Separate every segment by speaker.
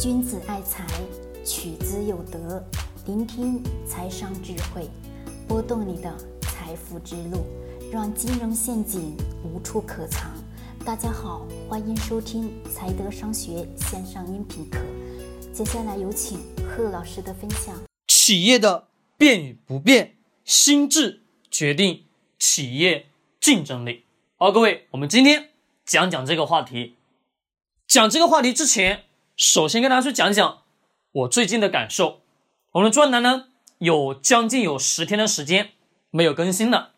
Speaker 1: 君子爱财，取之有德。聆听财商智慧，拨动你的财富之路，让金融陷阱无处可藏。大家好，欢迎收听财德商学线上音频课。接下来有请贺老师的分享。
Speaker 2: 企业的变与不变，心智决定企业竞争力。好，各位，我们今天讲讲这个话题。讲这个话题之前。首先跟大家去讲讲我最近的感受。我们的专栏呢有将近有十天的时间没有更新了。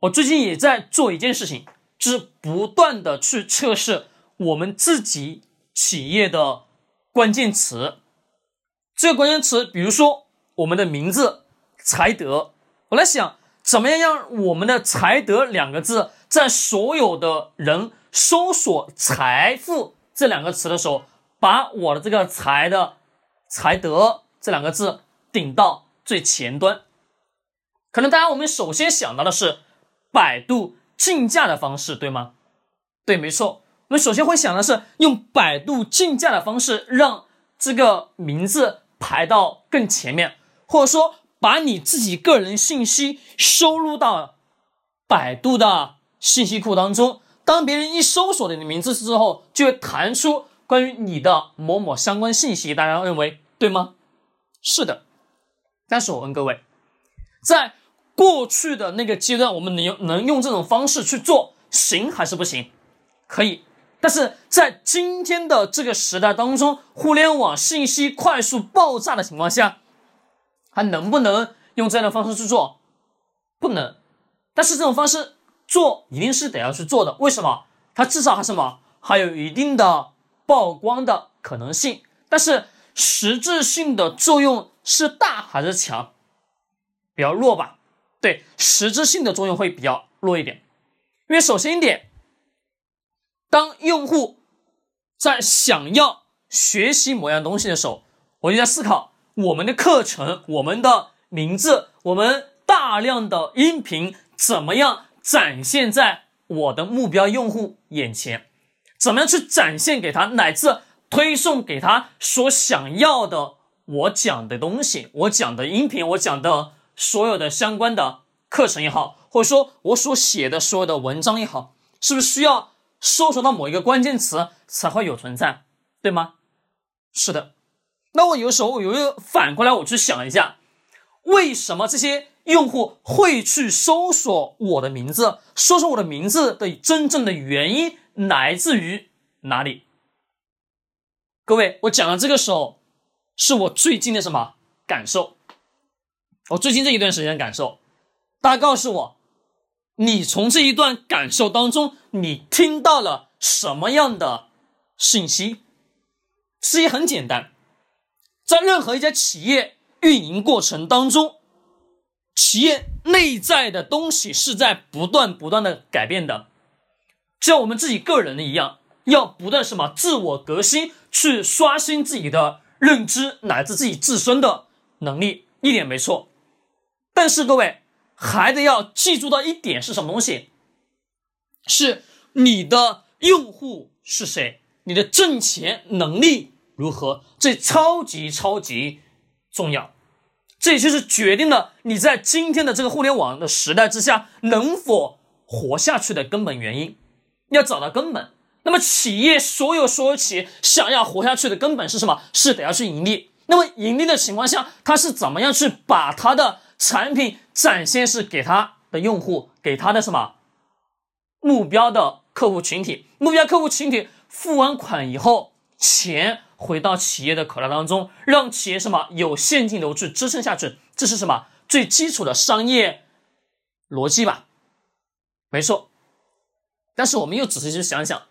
Speaker 2: 我最近也在做一件事情，就是不断的去测试我们自己企业的关键词。这个关键词，比如说我们的名字“才德”，我在想怎么样让我们的“才德”两个字在所有的人搜索“财富”。这两个词的时候，把我的这个“才”的“才德”这两个字顶到最前端。可能大家我们首先想到的是百度竞价的方式，对吗？对，没错。我们首先会想的是用百度竞价的方式让这个名字排到更前面，或者说把你自己个人信息收入到百度的信息库当中。当别人一搜索你的名字之后，就会弹出关于你的某某相关信息。大家认为对吗？是的。但是我问各位，在过去的那个阶段，我们能用能用这种方式去做，行还是不行？可以。但是在今天的这个时代当中，互联网信息快速爆炸的情况下，还能不能用这样的方式去做？不能。但是这种方式。做一定是得要去做的，为什么？它至少还什么？还有一定的曝光的可能性，但是实质性的作用是大还是强？比较弱吧？对，实质性的作用会比较弱一点。因为首先一点，当用户在想要学习某样东西的时候，我就在思考我们的课程、我们的名字、我们大量的音频怎么样。展现在我的目标用户眼前，怎么样去展现给他，乃至推送给他所想要的我讲的东西，我讲的音频，我讲的所有的相关的课程也好，或者说我所写的所有的文章也好，是不是需要搜索到某一个关键词才会有存在，对吗？是的。那我有时候我有反过来，我去想一下，为什么这些？用户会去搜索我的名字，搜索我的名字的真正的原因来自于哪里？各位，我讲的这个时候是我最近的什么感受？我最近这一段时间的感受，大家告诉我，你从这一段感受当中，你听到了什么样的信息？其实很简单，在任何一家企业运营过程当中。企业内在的东西是在不断不断的改变的，像我们自己个人的一样，要不断什么自我革新，去刷新自己的认知乃至自己自身的能力，一点没错。但是各位还得要记住到一点是什么东西？是你的用户是谁？你的挣钱能力如何？这超级超级重要。这就是决定了你在今天的这个互联网的时代之下能否活下去的根本原因。要找到根本，那么企业所有所有企业想要活下去的根本是什么？是得要去盈利。那么盈利的情况下，它是怎么样去把它的产品展现是给他的用户，给他的什么目标的客户群体？目标客户群体付完款以后，钱。回到企业的口袋当中，让企业什么有现金流去支撑下去，这是什么最基础的商业逻辑吧？没错。但是我们又仔细去想想，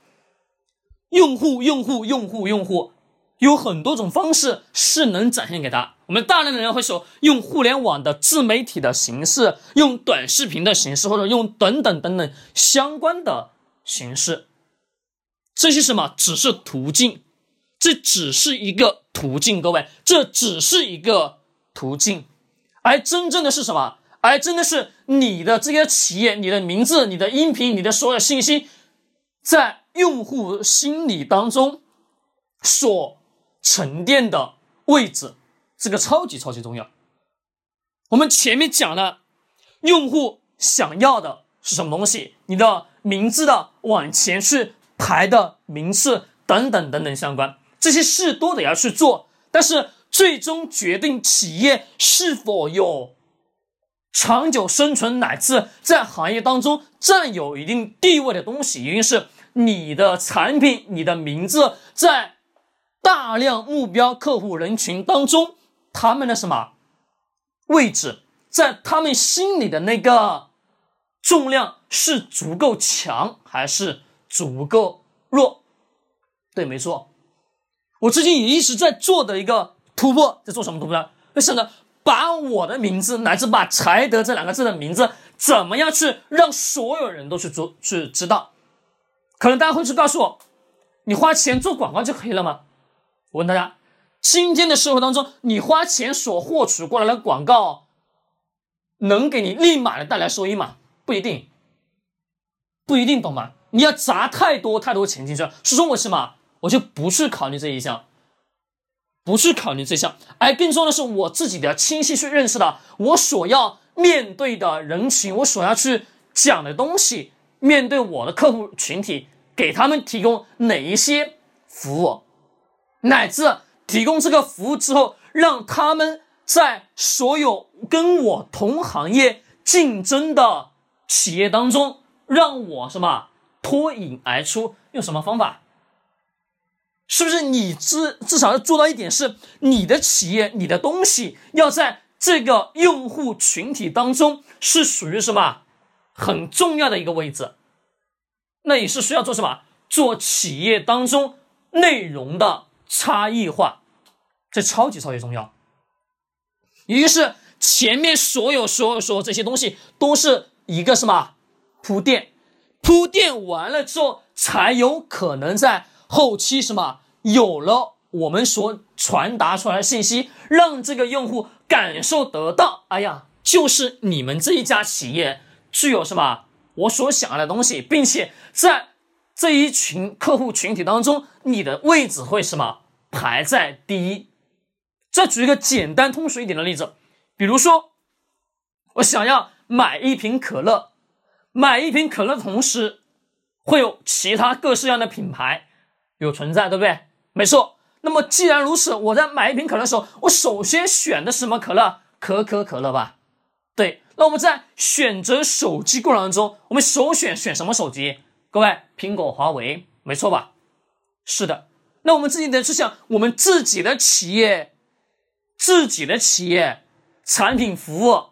Speaker 2: 用户、用户、用户、用户，有很多种方式是能展现给他。我们大量的人会说，用互联网的自媒体的形式，用短视频的形式，或者用等等等等相关的形式，这些什么只是途径。这只是一个途径，各位，这只是一个途径，而真正的是什么？而真的是你的这些企业、你的名字、你的音频、你的所有信息，在用户心理当中所沉淀的位置，这个超级超级重要。我们前面讲了，用户想要的是什么东西，你的名字的往前去排的名次等等等等相关，这些事都得要去做。但是最终决定企业是否有长久生存乃至在行业当中占有一定地位的东西，一定是你的产品、你的名字在。大量目标客户人群当中，他们的什么位置，在他们心里的那个重量是足够强还是足够弱？对，没错。我最近也一直在做的一个突破，在做什么突破呢？就是呢，把我的名字乃至把才德这两个字的名字，怎么样去让所有人都去做去知道？可能大家会去告诉我，你花钱做广告就可以了吗？我问大家，今天的社会当中，你花钱所获取过来的广告，能给你立马的带来收益吗？不一定，不一定，懂吗？你要砸太多太多钱进去，是说我什么？我就不去考虑这一项，不去考虑这项，而更重要的是我自己的清晰去认识到我所要面对的人群，我所要去讲的东西，面对我的客户群体，给他们提供哪一些服务。乃至提供这个服务之后，让他们在所有跟我同行业竞争的企业当中，让我什么脱颖而出？用什么方法？是不是你至至少要做到一点，是你的企业、你的东西要在这个用户群体当中是属于什么很重要的一个位置？那也是需要做什么？做企业当中内容的。差异化，这超级超级重要。于是前面所有所有所有这些东西都是一个什么铺垫，铺垫完了之后，才有可能在后期什么有了我们所传达出来的信息，让这个用户感受得到。哎呀，就是你们这一家企业具有什么我所想要的东西，并且在。这一群客户群体当中，你的位置会什么排在第一？再举一个简单通俗一点的例子，比如说，我想要买一瓶可乐，买一瓶可乐同时，会有其他各式样的品牌有存在，对不对？没错。那么既然如此，我在买一瓶可乐的时候，我首先选的什么可乐？可口可乐吧？对。那我们在选择手机过程当中，我们首选选什么手机？各位，苹果、华为，没错吧？是的。那我们自己得去想，我们自己的企业、自己的企业产品服务，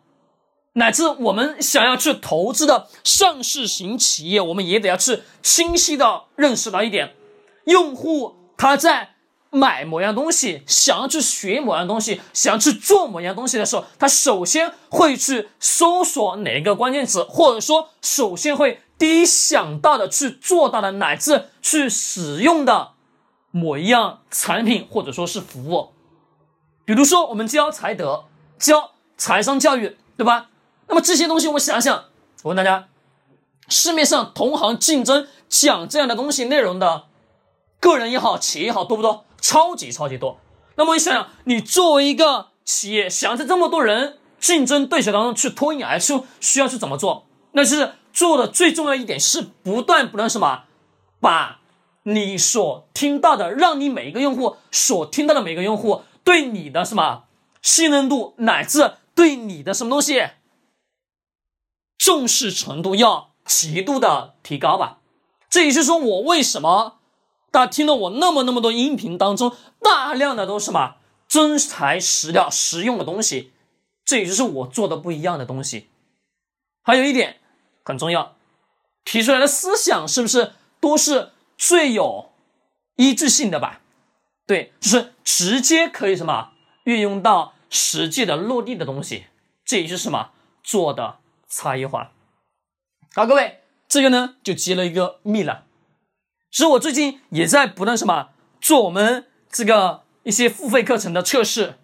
Speaker 2: 乃至我们想要去投资的上市型企业，我们也得要去清晰的认识到一点：用户他在买某样东西，想要去学某样东西，想要去做某样东西的时候，他首先会去搜索哪一个关键词，或者说首先会。第一想到的去做到的，乃至去使用的某一样产品或者说是服务，比如说我们教财德，教财商教育，对吧？那么这些东西，我想想，我问大家，市面上同行竞争讲这样的东西内容的个人也好，企业也好多不多？超级超级多。那么你想想，你作为一个企业，想在这么多人竞争对手当中去脱颖而出，需要去怎么做？那就是。做的最重要一点是不断不断什么，把你所听到的，让你每一个用户所听到的每个用户对你的什么信任度，乃至对你的什么东西重视程度要极度的提高吧。这也就是说，我为什么大家听了我那么那么多音频当中，大量的都是什么真材实料、实用的东西，这也就是我做的不一样的东西。还有一点。很重要，提出来的思想是不是都是最有依据性的吧？对，就是直接可以什么运用到实际的落地的东西，这也是什么做的差异化。好，各位，这个呢就揭了一个秘了。其实我最近也在不断什么做我们这个一些付费课程的测试，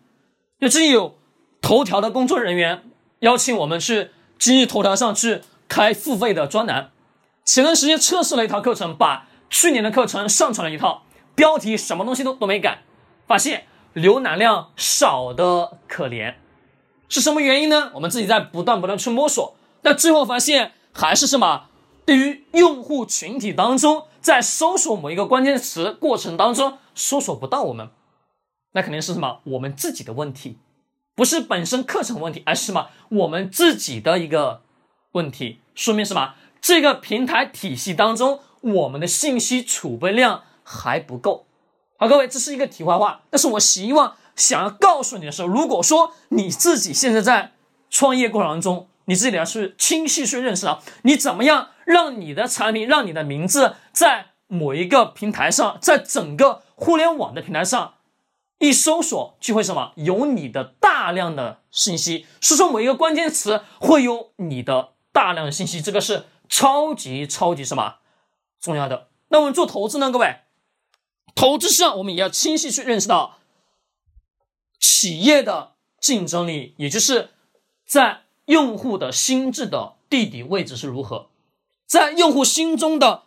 Speaker 2: 就最近有头条的工作人员邀请我们去今日头条上去。开付费的专栏，前段时间测试了一套课程，把去年的课程上传了一套，标题什么东西都都没改，发现浏览量少的可怜，是什么原因呢？我们自己在不断不断去摸索，但最后发现还是什么？对于用户群体当中，在搜索某一个关键词过程当中，搜索不到我们，那肯定是什么？我们自己的问题，不是本身课程问题，而是什么？我们自己的一个问题，说明什么？这个平台体系当中，我们的信息储备量还不够。好，各位，这是一个题外话，但是我希望想要告诉你的是，如果说你自己现在在创业过程当中，你自己要去清晰去认识到，你怎么样让你的产品，让你的名字在某一个平台上，在整个互联网的平台上，一搜索就会什么有你的大量的信息，输出某一个关键词会有你的大量的信息，这个是超级超级什么重要的。那我们做投资呢，各位？投资上，我们也要清晰去认识到企业的竞争力，也就是在用户的心智的地理位置是如何，在用户心中的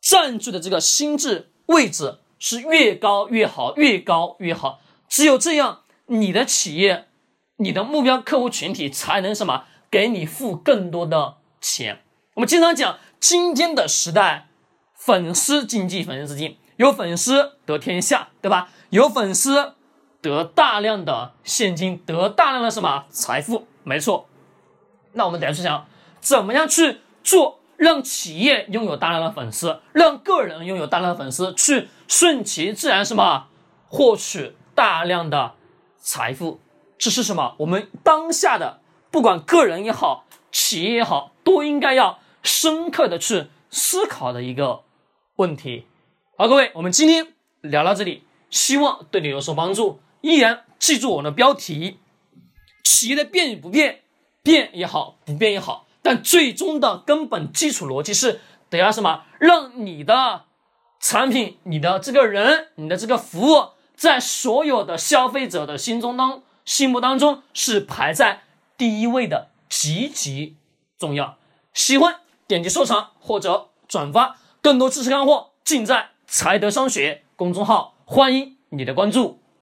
Speaker 2: 占据的这个心智位置是越高越好，越高越好。只有这样，你的企业、你的目标客户群体才能什么给你付更多的钱。我们经常讲，今天的时代，粉丝经济，粉丝资金。有粉丝得天下，对吧？有粉丝得大量的现金，得大量的什么财富？没错。那我们等下去想，怎么样去做，让企业拥有大量的粉丝，让个人拥有大量的粉丝，去顺其自然什么，获取大量的财富？这是什么？我们当下的不管个人也好，企业也好，都应该要深刻的去思考的一个问题。好，各位，我们今天聊到这里，希望对你有所帮助。依然记住我的标题：企业的变与不变，变也好，不变也好，但最终的根本基础逻辑是得要什么？让你的产品、你的这个人、你的这个服务，在所有的消费者的心中当心目当中是排在第一位的，极其重要。喜欢点击收藏或者转发，更多知识干货尽在。财德商学公众号，欢迎你的关注。